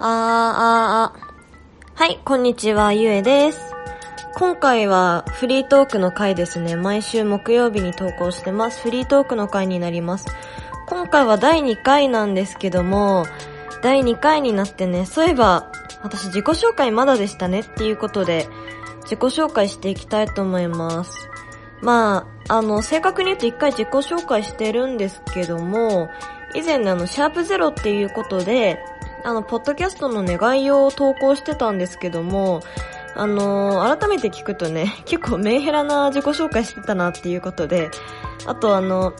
あーあーあはい、こんにちは、ゆえです。今回はフリートークの回ですね。毎週木曜日に投稿してます。フリートークの回になります。今回は第2回なんですけども、第2回になってね、そういえば、私自己紹介まだでしたねっていうことで、自己紹介していきたいと思います。まあ、あの、正確に言うと1回自己紹介してるんですけども、以前あの、シャープゼロっていうことで、あの、ポッドキャストのね、概要を投稿してたんですけども、あのー、改めて聞くとね、結構メンヘラな自己紹介してたなっていうことで、あとあの、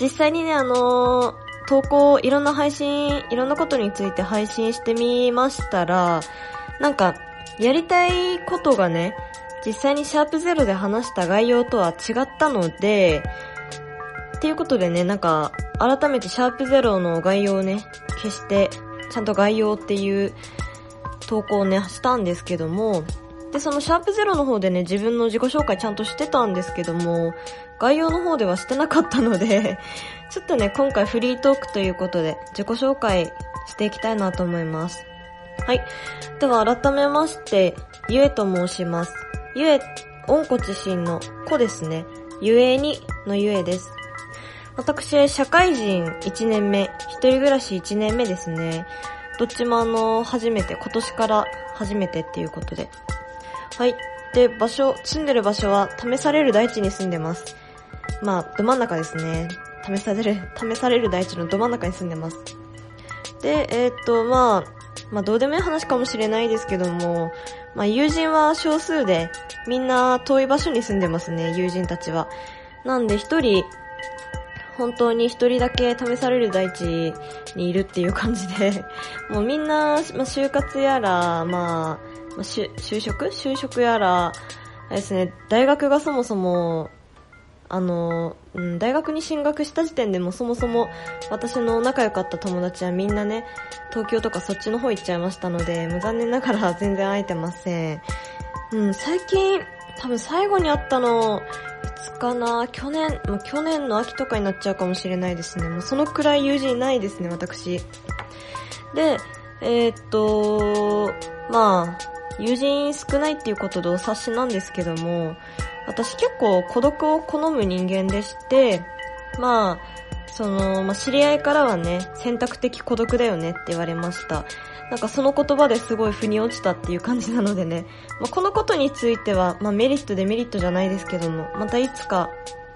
実際にね、あのー、投稿、いろんな配信、いろんなことについて配信してみましたら、なんか、やりたいことがね、実際にシャープゼロで話した概要とは違ったので、っていうことでね、なんか、改めてシャープゼロの概要をね、消して、ちゃんと概要っていう投稿をね、したんですけども、で、そのシャープゼロの方でね、自分の自己紹介ちゃんとしてたんですけども、概要の方ではしてなかったので ちょっとね、今回フリートークということで、自己紹介していきたいなと思います。はい。では改めまして、ゆえと申します。ゆえ、温故知新の子ですね。ゆえにのゆえです。私、社会人1年目、一人暮らし1年目ですね。どっちもあの、初めて、今年から初めてっていうことで。はい。で、場所、住んでる場所は試される大地に住んでます。まあ、ど真ん中ですね。試される、試される大地のど真ん中に住んでます。で、えー、っと、まあ、まあ、どうでもいい話かもしれないですけども、まあ、友人は少数で、みんな遠い場所に住んでますね、友人たちは。なんで一人、本当に一人だけ試される大地にいるっていう感じで、もうみんな、まあ、就活やら、まあ、就職？就職やら、あれですね、大学がそもそも、あの、うん、大学に進学した時点でもそもそも私の仲良かった友達はみんなね、東京とかそっちの方行っちゃいましたので、もう残念ながら全然会えてません。うん、最近、多分最後に会ったの、かな？去年、まあ、去年の秋とかになっちゃうかもしれないですね。もうそのくらい友人ないですね、私。で、えー、っと、まあ、友人少ないっていうことでお察しなんですけども、私結構孤独を好む人間でして、まあ、その、まあ、知り合いからはね、選択的孤独だよねって言われました。なんかその言葉ですごい腑に落ちたっていう感じなのでね、まあ、このことについては、まあ、メリットデメリットじゃないですけども、またいつか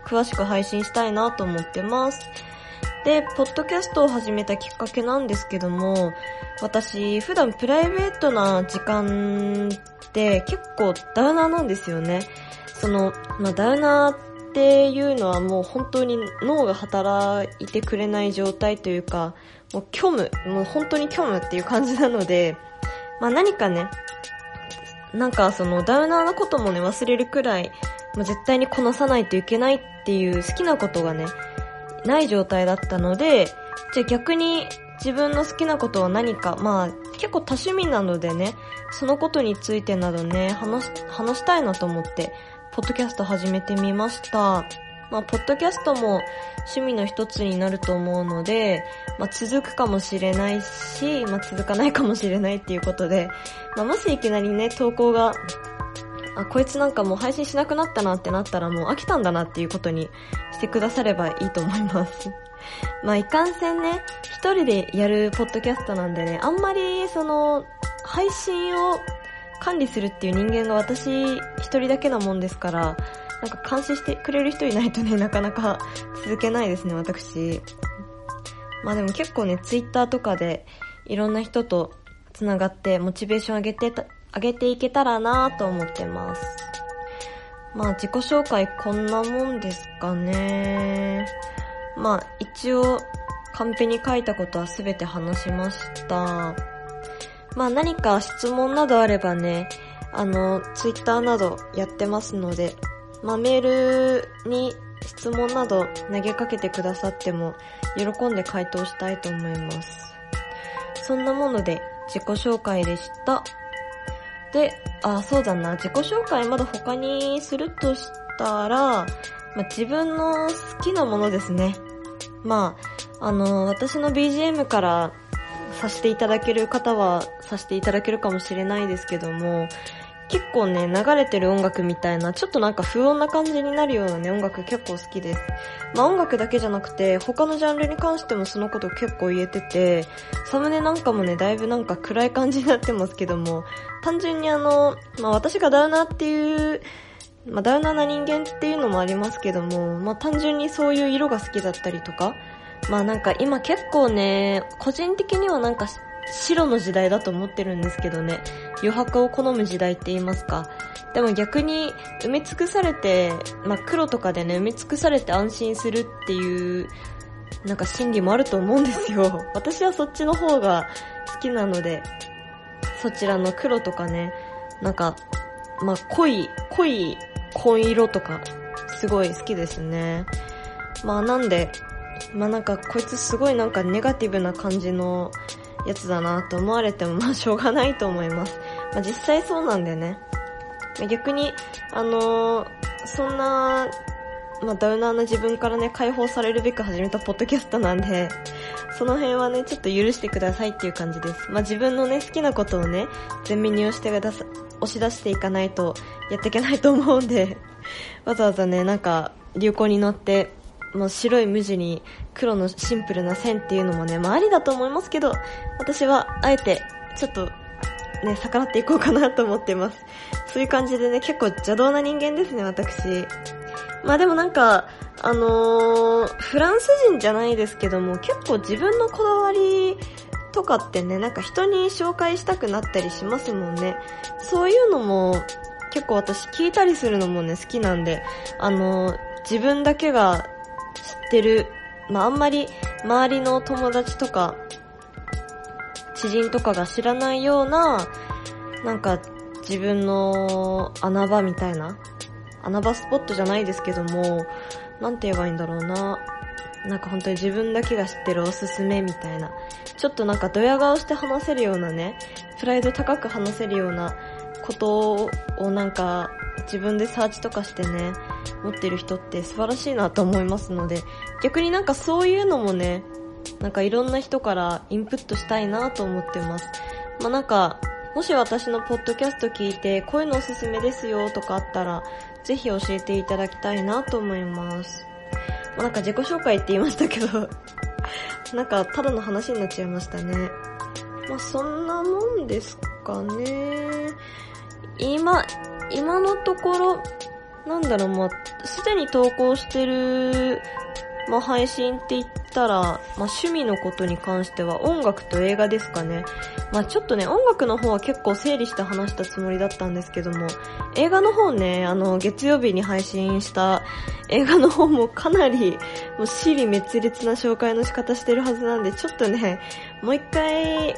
詳しく配信したいなと思ってます。で、ポッドキャストを始めたきっかけなんですけども、私、普段プライベートな時間って結構ダウナーなんですよね。その、まあ、ダウナーっていうのはもう本当に脳が働いてくれない状態というか、もう虚無、もう本当に虚無っていう感じなので、まあ何かね、なんかそのダウナーなこともね忘れるくらい、まあ、絶対にこなさないといけないっていう好きなことがね、ない状態だったので、じゃあ逆に自分の好きなことは何か、まあ結構多趣味なのでね、そのことについてなどね、話話したいなと思って、ポッドキャスト始めてみました。まあ、ポッドキャストも趣味の一つになると思うので、まあ、続くかもしれないし、まあ、続かないかもしれないっていうことで、まあ、もしいきなりね、投稿が、あ、こいつなんかもう配信しなくなったなってなったらもう飽きたんだなっていうことにしてくださればいいと思います。まあ、いかんせんね、一人でやるポッドキャストなんでね、あんまりその、配信を管理するっていう人間が私一人だけなもんですから、なんか監視してくれる人いないとね、なかなか続けないですね、私。まあでも結構ね、ツイッターとかでいろんな人と繋がってモチベーション上げてた、上げていけたらなと思ってます。まあ自己紹介こんなもんですかね。まあ一応カンペに書いたことはすべて話しました。まあ何か質問などあればね、あの、ツイッターなどやってますので、まあメールに質問など投げかけてくださっても喜んで回答したいと思います。そんなもので自己紹介でした。で、あ、そうだな、自己紹介まだ他にするとしたら、まあ、自分の好きなものですね。まあ、あの、私の BGM からさせていただける方はさせていただけるかもしれないですけども、結構ね、流れてる音楽みたいな、ちょっとなんか不穏な感じになるようなね、音楽結構好きです。まあ音楽だけじゃなくて、他のジャンルに関してもそのこと結構言えてて、サムネなんかもね、だいぶなんか暗い感じになってますけども、単純にあの、まあ私がダウナーっていう、まあダウナーな人間っていうのもありますけども、まあ単純にそういう色が好きだったりとか、まあなんか今結構ね、個人的にはなんか白の時代だと思ってるんですけどね、余白を好む時代って言いますか。でも逆に埋め尽くされて、まあ黒とかでね、埋め尽くされて安心するっていう、なんか心理もあると思うんですよ。私はそっちの方が好きなので、そちらの黒とかね、なんか、まあ濃い、濃い紺色とか、すごい好きですね。まあなんで、まあなんかこいつすごいなんかネガティブな感じのやつだなと思われてもまあ しょうがないと思います。まあ実際そうなんだよね。逆に、あのー、そんな、まあダウナーな自分からね解放されるべく始めたポッドキャストなんで、その辺はね、ちょっと許してくださいっていう感じです。まあ自分のね、好きなことをね、全面に押してくださ、押し出していかないとやっていけないと思うんで、わざわざね、なんか流行に乗って、もう白い無地に黒のシンプルな線っていうのもね、まあありだと思いますけど、私はあえてちょっとね、逆らっていこうかなと思ってます。そういう感じでね、結構邪道な人間ですね、私。まあでもなんか、あのー、フランス人じゃないですけども、結構自分のこだわりとかってね、なんか人に紹介したくなったりしますもんね。そういうのも結構私聞いたりするのもね、好きなんで、あのー、自分だけが知ってる、まああんまり周りの友達とか、知人とかが知らないような、なんか自分の穴場みたいな、穴場スポットじゃないですけども、なんて言えばいいんだろうな。なんか本当に自分だけが知ってるおすすめみたいな。ちょっとなんかドヤ顔して話せるようなね、プライド高く話せるようなことをなんか自分でサーチとかしてね、持ってる人って素晴らしいなと思いますので、逆になんかそういうのもね、なんかいろんな人からインプットしたいなと思ってます。まあなんか、もし私のポッドキャスト聞いて、こういうのおすすめですよとかあったら、ぜひ教えていただきたいなと思います。まあなんか自己紹介って言いましたけど なんかただの話になっちゃいましたね。まあそんなもんですかね。今、今のところ、なんだろう、もう、すでに投稿してる、まあ、配信って言ったら、まあ、趣味のことに関しては音楽と映画ですかね。まあ、ちょっとね、音楽の方は結構整理して話したつもりだったんですけども、映画の方ね、あの、月曜日に配信した映画の方もかなり、もう、死に滅裂な紹介の仕方してるはずなんで、ちょっとね、もう一回、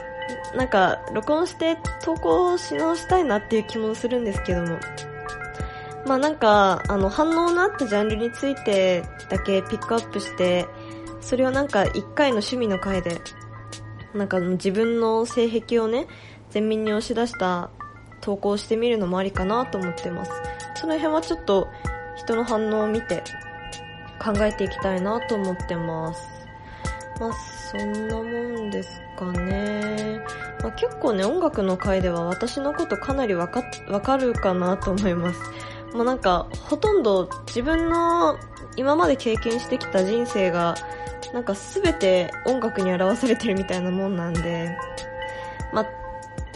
なんか、録音して投稿し直したいなっていう気もするんですけども。まあなんか、あの、反応のあったジャンルについてだけピックアップして、それをなんか一回の趣味の回で、なんか自分の性癖をね、前面に押し出した投稿してみるのもありかなと思ってます。その辺はちょっと人の反応を見て考えていきたいなと思ってます。まあ、そんなもんですかね。まあ、結構ね、音楽の回では私のことかなりわか、わかるかなと思います。まあ、なんか、ほとんど自分の今まで経験してきた人生が、なんかすべて音楽に表されてるみたいなもんなんで、ま、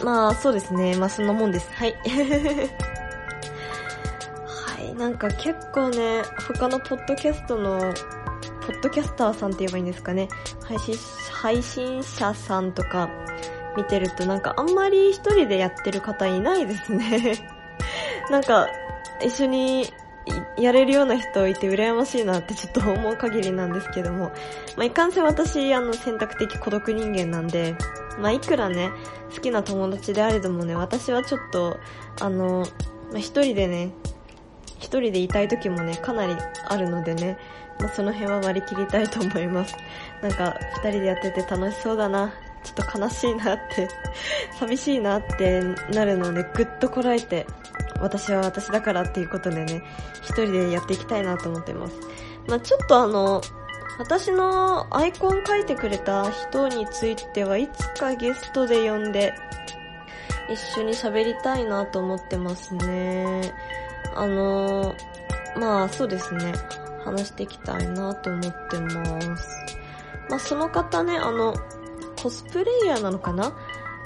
まあ、そうですね。まあ、そんなもんです。はい。はい、なんか結構ね、他のポッドキャストのポッドキャスターさんって言えばいいんですかね。配信、配信者さんとか見てるとなんかあんまり一人でやってる方いないですね。なんか一緒にやれるような人いて羨ましいなってちょっと思う限りなんですけども。まあ、いかんせん私、あの、選択的孤独人間なんで、まあ、いくらね、好きな友達であれどもね、私はちょっと、あの、まあ、一人でね、一人でいたい時もね、かなりあるのでね、まあ、その辺は割り切りたいと思います。なんか、二人でやってて楽しそうだな。ちょっと悲しいなって 寂しいなってなるので、ぐっとこらえて、私は私だからっていうことでね、一人でやっていきたいなと思ってます。まあちょっとあの、私のアイコン書いてくれた人についてはいつかゲストで呼んで一緒に喋りたいなと思ってますね。あのまあそうですね。話していきたいなと思ってます。まあその方ね、あの、コスプレイヤーなのかな？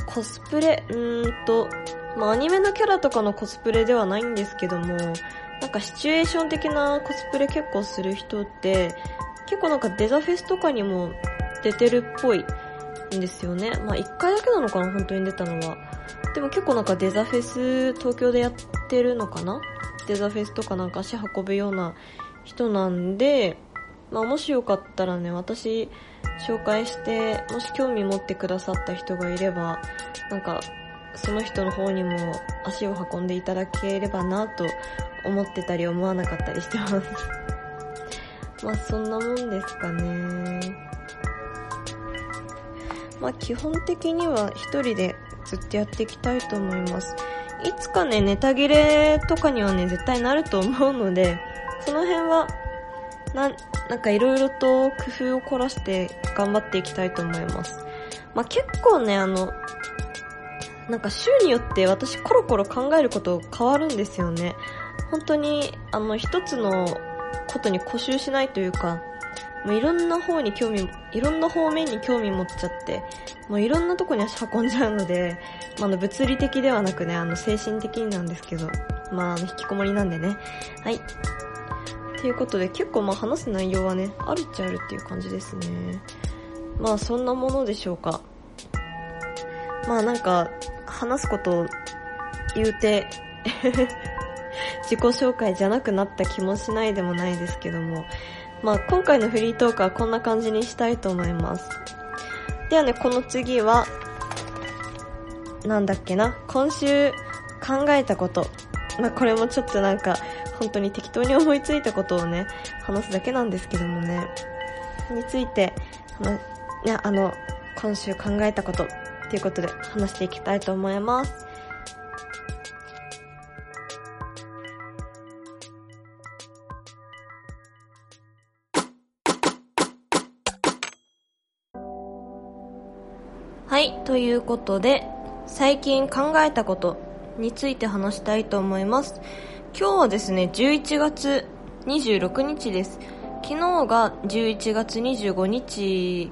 コスプレ、うーんと、まあアニメのキャラとかのコスプレではないんですけども、なんかシチュエーション的なコスプレ結構する人って、結構なんかデザフェスとかにも出てるっぽいんですよね。まあ一回だけなのかな、本当に出たのは。でも結構なんかデザフェス東京でやってるのかな？デザフェスとかなんか足運ぶような人なんで、まあもしよかったらね、私紹介して、もし興味持ってくださった人がいれば、なんかその人の方にも足を運んでいただければなと思ってたり思わなかったりしてます まあそんなもんですかね。まあ基本的には一人でずっとやっていきたいと思います。いつかね、ネタ切れとかにはね、絶対なると思うので、その辺は、な、なんか色々と工夫を凝らして頑張っていきたいと思います。まあ、結構ね、あの、なんか週によって私コロコロ考えること変わるんですよね。本当に、あの、一つのことに固執しないというか、もういろんな方に興味、いろんな方面に興味持っちゃって、もういろんなとこに足運んじゃうので、まあ、の物理的ではなくね、あの精神的になんですけど、まあ、あの引きこもりなんでね。はい。ということで結構まあ話す内容はね、あるっちゃあるっていう感じですね。まあそんなものでしょうか。まあなんか、話すことを言うて 自己紹介じゃなくなった気もしないでもないですけども、まあ今回のフリートークはこんな感じにしたいと思います。ではね、この次は、なんだっけな、今週考えたこと。まあこれもちょっとなんか、本当に適当に思いついたことをね、話すだけなんですけどもね、について、あの、いや、あの、今週考えたこと、ということで話していきたいと思います。はい、ということで、最近考えたことについて話したいと思います。今日はですね、11月26日です。昨日が11月25日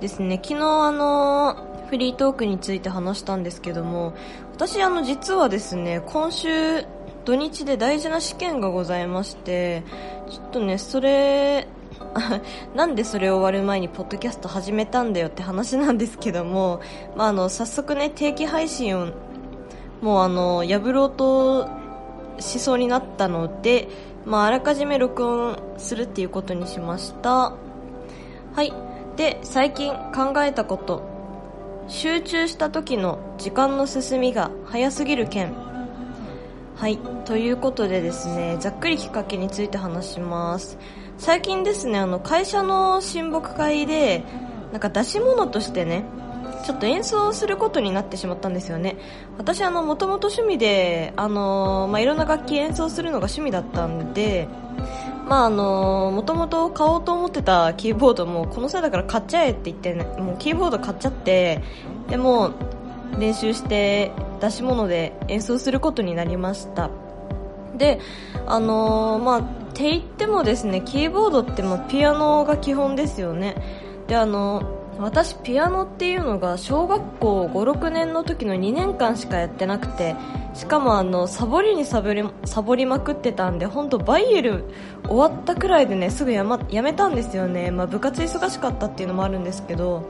ですね。昨日あの、フリートークについて話したんですけども、私あの実はですね、今週土日で大事な試験がございまして、ちょっとね、それ、なんでそれ終わる前にポッドキャスト始めたんだよって話なんですけども、まあ、あの早速ね定期配信をもうあの破ろうとしそうになったので、まあ、あらかじめ録音するっていうことにしました。はい。で最近考えたこと。集中した時の時間の進みが早すぎる件。はい。ということでですねざっくりきっかけについて話します。最近ですねあの会社の親睦会でなんか出し物としてねちょっと演奏することになってしまったんですよね。私あのもともと趣味であの、まあ、いろんな楽器演奏するのが趣味だったんでまああのもともと買おうと思ってたキーボードもこの際だから買っちゃえって言ってねもうキーボード買っちゃってでも練習して出し物で演奏することになりました。であのー、まあって言ってもですねキーボードってもピアノが基本ですよね。であのー私ピアノっていうのが小学校56年の時の2年間しかやってなくてしかもあのサボりにサボりサボりまくってたんで本当バイエル終わったくらいでねすぐや,、ま、やめたんですよね、まあ、部活忙しかったっていうのもあるんですけど。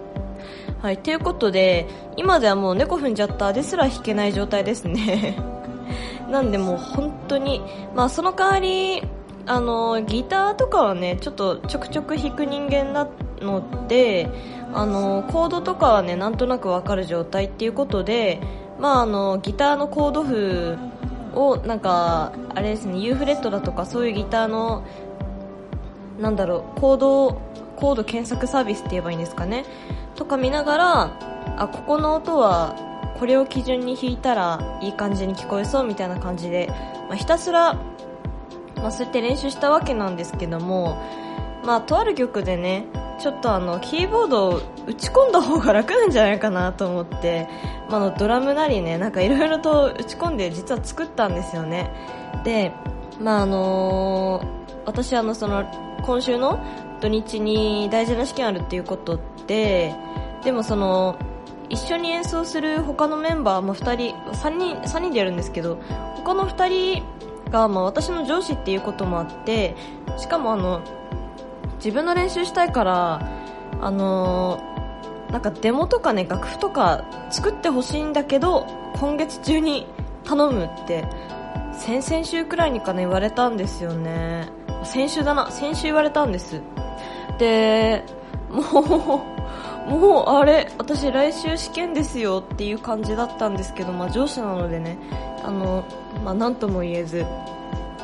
はいということで今ではもう猫踏んじゃったですら弾けない状態ですね。なんでもう本当にまあその代わりあのギターとかはねちょっとちょくちょく弾く人間なのであのコードとかはねなんとなく分かる状態っていうことで、まあ、あのギターのコード譜をなんかあれですね U フレットだとかそういうギターのなんだろうコードコード検索サービスって言えばいいんですかね。とか見ながらあここの音はこれを基準に弾いたらいい感じに聞こえそうみたいな感じで、まあ、ひたすら、まあ、そうやって練習したわけなんですけどもまあとある曲でねちょっとあのキーボードを打ち込んだ方が楽なんじゃないかなと思って、まあ、のドラムなりねなんかいろいろと打ち込んで実は作ったんですよね。でまああのー、私あのその今週の土日に大事な試験あるっていうことででもその一緒に演奏する他のメンバー、まあ、2人3人 ,3 人でやるんですけど他の2人が、まあ、私の上司っていうこともあってしかもあの自分の練習したいからあのー、なんかデモとかね楽譜とか作ってほしいんだけど今月中に頼むって先々週くらいにかね言われたんですよね。先週だな先週言われたんです。でもうもうあれ私来週試験ですよっていう感じだったんですけど、まあ、上司なのでねあの、まあ、何とも言えず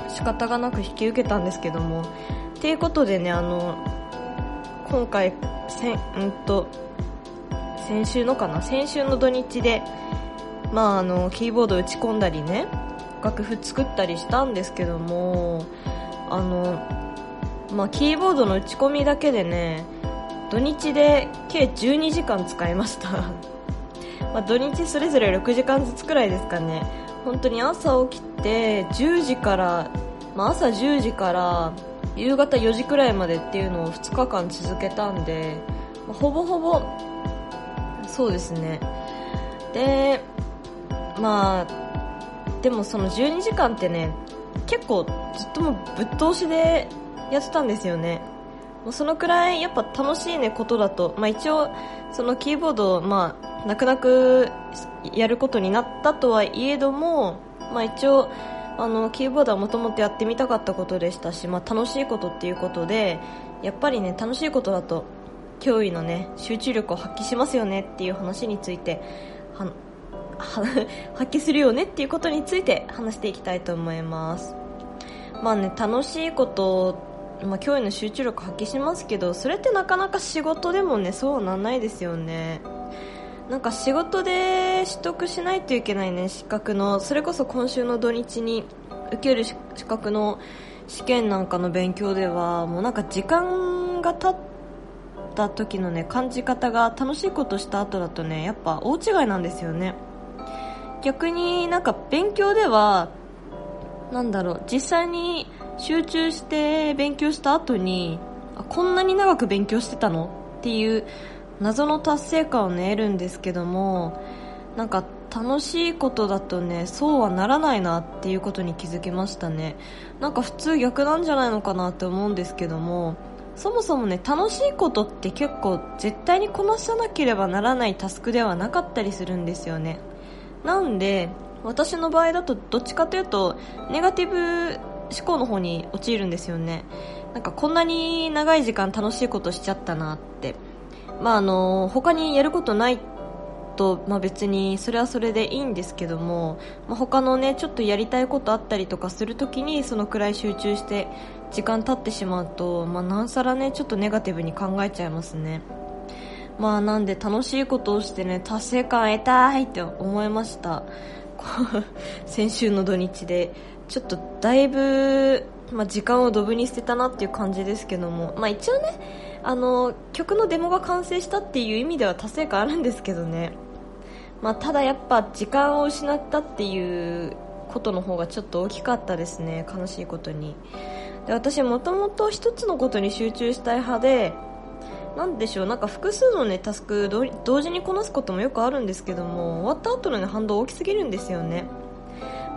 仕方がなく引き受けたんですけどもっていうことでねあの今回せんんと先週のかな？先週の土日でまああのキーボード打ち込んだりね楽譜作ったりしたんですけどもあのまあキーボードの打ち込みだけでね土日で計12時間使いました。まあ土日それぞれ6時間ずつくらいですかね。本当に朝起きて10時から、まあ、朝10時から夕方4時くらいまでっていうのを2日間続けたんで、ほぼほぼそうですね。でまあでもその12時間ってね結構ずっともうぶっ通しでやってたんですよね。もうそのくらいやっぱ楽しいねことだと、まあ、一応そのキーボードをまあ泣く泣くやることになったとはいえども、まあ、一応あのキーボードはもともとやってみたかったことでしたし、まあ、楽しいことっていうことでやっぱりね楽しいことだと脅威のね集中力を発揮しますよねっていう話については 発揮するよねっていうことについて話していきたいと思います。まあね楽しいことまあ、脅威の集中力発揮しますけどそれってなかなか仕事でもねそうなんないですよね。なんか仕事で取得しないといけないね資格の。それこそ今週の土日に受ける資格の試験なんかの勉強ではもうなんか時間が経った時のね感じ方が楽しいことした後だとねやっぱ大違いなんですよね。逆になんか勉強ではなんだろう実際に集中して勉強した後にあこんなに長く勉強してたの？っていう謎の達成感をね得るんですけどもなんか楽しいことだとねそうはならないなっていうことに気づきましたね。なんか普通逆なんじゃないのかなって思うんですけどもそもそもね楽しいことって結構絶対にこなさなければならないタスクではなかったりするんですよね。なんで私の場合だとどっちかというとネガティブ思考の方に陥るんですよね。なんかこんなに長い時間楽しいことしちゃったなって。まああの他にやることないと、まあ、別にそれはそれでいいんですけども、まあ、他のねちょっとやりたいことあったりとかするときにそのくらい集中して時間経ってしまうと、まあ、なおさらねちょっとネガティブに考えちゃいますね。まあなんで楽しいことをしてね達成感得たいって思いました。先週の土日で。ちょっとだいぶ、まあ、時間をドブに捨てたなっていう感じですけども、まあ、一応ねあの曲のデモが完成したっていう意味では達成感あるんですけどね、まあ、ただやっぱ時間を失ったっていうことの方がちょっと大きかったですね。悲しいことに。で私もともと一つのことに集中したい派でなんでしょうなんか複数のねタスク同時にこなすこともよくあるんですけども終わった後のね反動大きすぎるんですよね。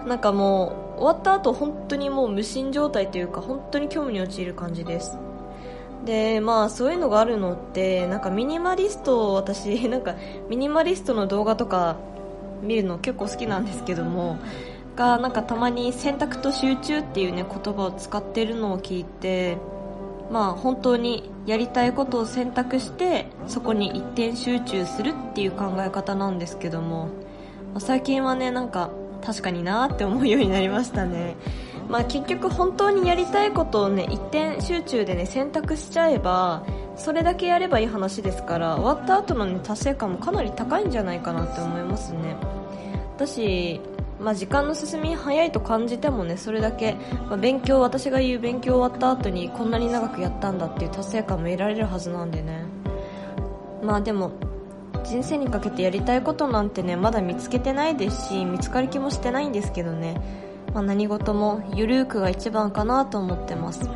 なんかもう終わった後本当にもう無心状態というか本当に興味に陥る感じです。でまあそういうのがあるのってなんかミニマリスト私 なんかミニマリストの動画とか見るの結構好きなんですけどもがなんかたまに選択と集中っていうね言葉を使ってるのを聞いてまあ本当にやりたいことを選択してそこに一点集中するっていう考え方なんですけども、ま、最近はねなんか確かになって思うようになりましたね。まあ結局本当にやりたいことをね一点集中でね選択しちゃえばそれだけやればいい話ですから終わった後のね達成感もかなり高いんじゃないかなって思いますね。私まあ、時間の進み早いと感じてもねそれだけ、まあ、勉強私が言う勉強終わった後にこんなに長くやったんだっていう達成感も得られるはずなんでね。まあでも人生にかけてやりたいことなんてねまだ見つけてないですし見つかる気もしてないんですけどね、まあ、何事もゆるくが一番かなと思ってます。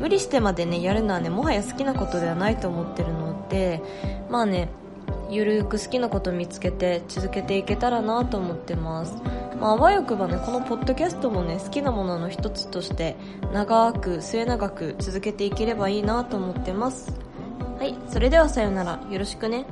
無理してまでねやるのはねもはや好きなことではないと思ってるのでまあねゆるく好きなこと見つけて続けていけたらなと思ってます。まあ、あわよくばねこのポッドキャストもね好きなものの一つとして長く末永く続けていければいいなと思ってます。はいそれではさよなら。よろしくね。